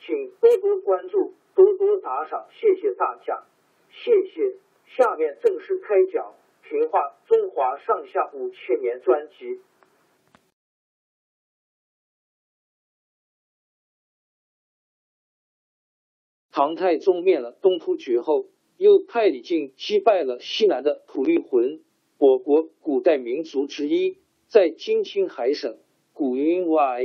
请多多关注。多多打赏，谢谢大家，谢谢。下面正式开讲《评话中华上下五千年》专辑。唐太宗灭了东突厥后，又派李靖击败了西南的吐谷浑，我国古代民族之一，在今青海省古云外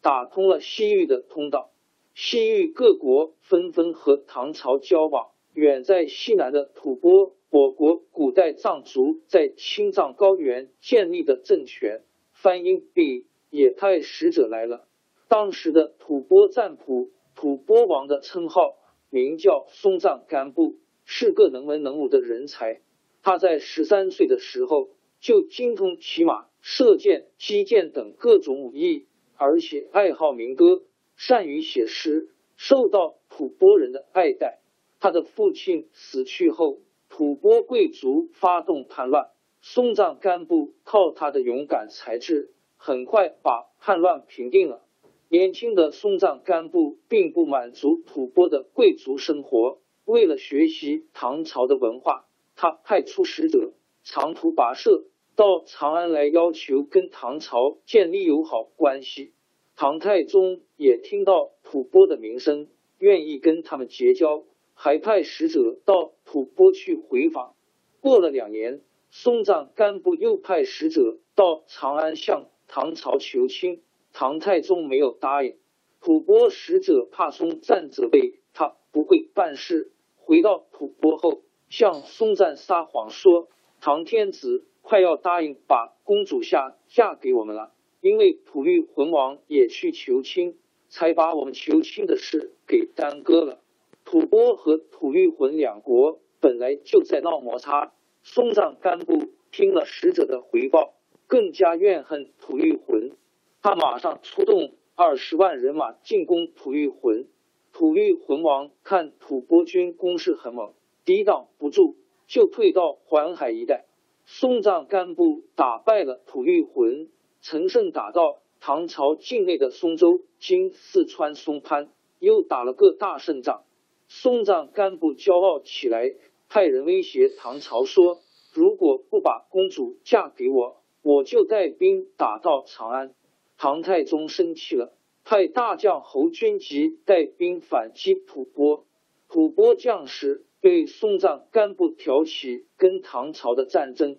打通了西域的通道。西域各国纷纷和唐朝交往。远在西南的吐蕃，我国古代藏族在青藏高原建立的政权。翻译毕也派使者来了。当时的吐蕃赞普，吐蕃王的称号，名叫松赞干布，是个能文能武的人才。他在十三岁的时候就精通骑马、射箭、击剑等各种武艺，而且爱好民歌。善于写诗，受到吐蕃人的爱戴。他的父亲死去后，吐蕃贵族发动叛乱，松赞干布靠他的勇敢才智，很快把叛乱平定了。年轻的松赞干布并不满足吐蕃的贵族生活，为了学习唐朝的文化，他派出使者长途跋涉到长安来，要求跟唐朝建立友好关系。唐太宗也听到吐蕃的名声，愿意跟他们结交，还派使者到吐蕃去回访。过了两年，松赞干布又派使者到长安向唐朝求亲，唐太宗没有答应。吐蕃使者怕松赞责备他不会办事，回到吐蕃后，向松赞撒谎说唐天子快要答应把公主下嫁给我们了。因为吐谷浑王也去求亲，才把我们求亲的事给耽搁了。吐蕃和吐谷浑两国本来就在闹摩擦，松赞干布听了使者的回报，更加怨恨吐谷浑。他马上出动二十万人马进攻吐谷浑。吐谷浑王看吐蕃军攻势很猛，抵挡不住，就退到环海一带。松赞干布打败了吐谷浑。乘胜打到唐朝境内的松州（今四川松潘），又打了个大胜仗。松赞干布骄傲起来，派人威胁唐朝说：“如果不把公主嫁给我，我就带兵打到长安。”唐太宗生气了，派大将侯君集带兵反击吐蕃。吐蕃将士被松赞干布挑起跟唐朝的战争，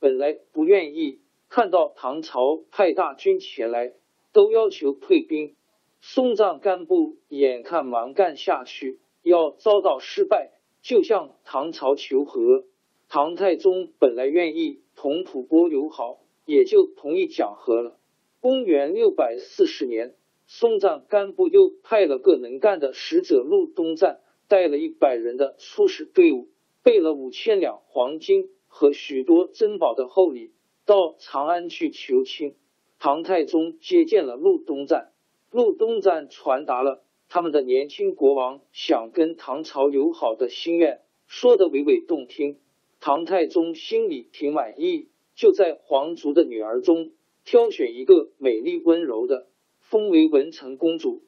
本来不愿意。看到唐朝派大军前来，都要求退兵。松赞干布眼看蛮干下去要遭到失败，就向唐朝求和。唐太宗本来愿意同吐蕃友好，也就同意讲和了。公元六百四十年，松赞干布又派了个能干的使者入东赞，带了一百人的出使队伍，备了五千两黄金和许多珍宝的厚礼。到长安去求亲，唐太宗接见了陆东赞，陆东赞传达了他们的年轻国王想跟唐朝友好的心愿，说的娓娓动听。唐太宗心里挺满意，就在皇族的女儿中挑选一个美丽温柔的，封为文成公主，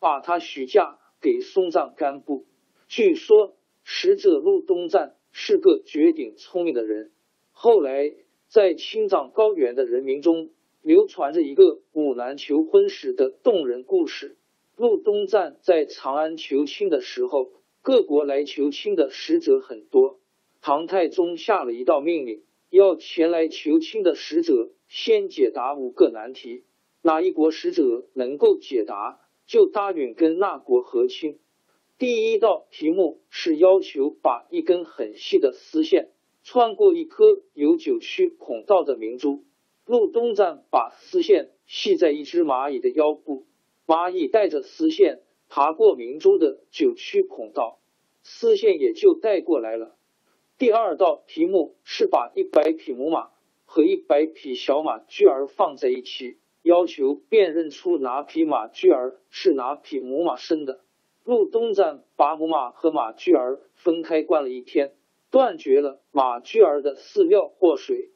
把她许嫁给松赞干布。据说使者陆东赞是个绝顶聪明的人。后来在青藏高原的人民中流传着一个五男求婚时的动人故事。陆东赞在长安求亲的时候，各国来求亲的使者很多。唐太宗下了一道命令，要前来求亲的使者先解答五个难题，哪一国使者能够解答，就答允跟那国和亲。第一道题目是要求把一根很细的丝线穿过一颗有九曲孔道的明珠。陆东赞把丝线系在一只蚂蚁的腰部，蚂蚁带着丝线爬过明珠的九曲孔道，丝线也就带过来了。第二道题目是把一百匹母马和一百匹小马驹儿放在一起，要求辨认出哪匹马驹儿是哪匹母马生的。陆东赞把母马和马驹儿分开关了一天，断绝了马驹儿的饲料或水。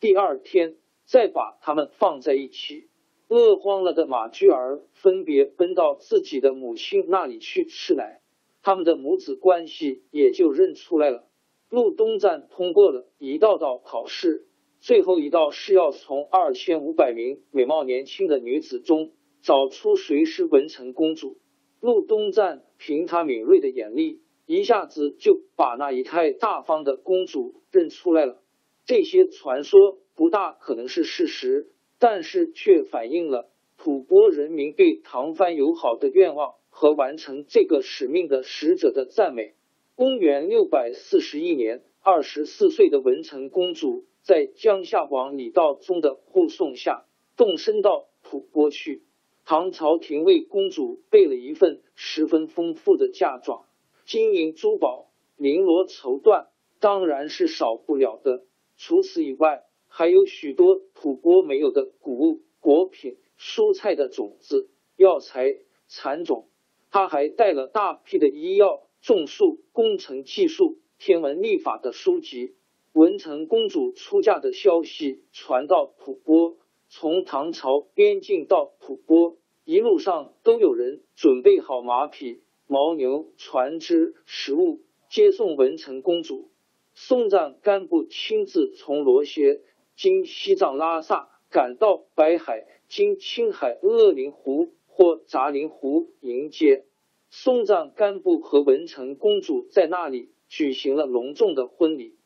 第二天再把它们放在一起，饿慌了的马驹儿分别奔到自己的母亲那里去吃奶，他们的母子关系也就认出来了。陆东赞通过了一道道考试，最后一道是要从二千五百名美貌年轻的女子中找出谁是文成公主。陆东赞凭他敏锐的眼力，一下子就把那一太大方的公主认出来了。这些传说不大可能是事实，但是却反映了吐蕃人民对唐蕃友好的愿望和完成这个使命的使者的赞美。公元六百四十一年，二十四岁的文成公主在江夏王李道宗的护送下，动身到吐蕃去。唐朝廷为公主备了一份十分丰富的嫁妆，金银珠宝、绫罗绸缎，当然是少不了的。除此以外，还有许多吐蕃没有的谷物、果品、蔬菜的种子、药材、蚕种。他还带了大批的医药。种树、工程技术、天文历法的书籍，文成公主出嫁的消息传到吐蕃，从唐朝边境到吐蕃，一路上都有人准备好马匹、牦牛、船只、食物，接送文成公主。松赞干布亲自从罗歇经西藏拉萨赶到白海，经青海鄂陵湖或扎林湖迎接。松赞干布和文成公主在那里举行了隆重的婚礼。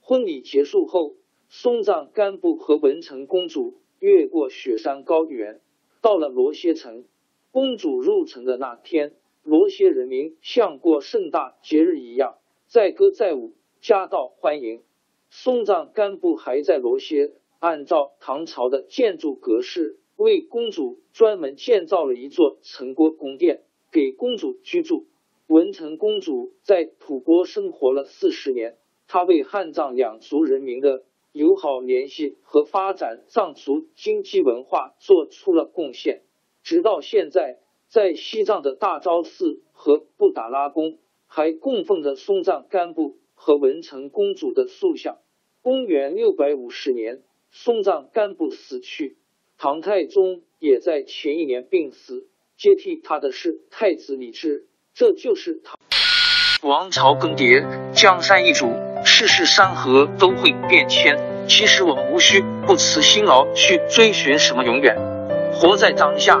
婚礼结束后，松赞干布和文成公主越过雪山高原，到了罗歇城。公主入城的那天，罗歇人民像过盛大节日一样，载歌载舞，夹道欢迎。松赞干布还在罗歇按照唐朝的建筑格式，为公主专门建造了一座城郭宫殿。给公主居住，文成公主在吐蕃生活了四十年，她为汉藏两族人民的友好联系和发展藏族经济文化做出了贡献。直到现在，在西藏的大昭寺和布达拉宫还供奉着松赞干布和文成公主的塑像。公元六百五十年，松赞干布死去，唐太宗也在前一年病死。接替他的是太子李治，这就是唐王朝更迭，江山易主，世事山河都会变迁。其实我们无需不辞辛劳去追寻什么永远，活在当下，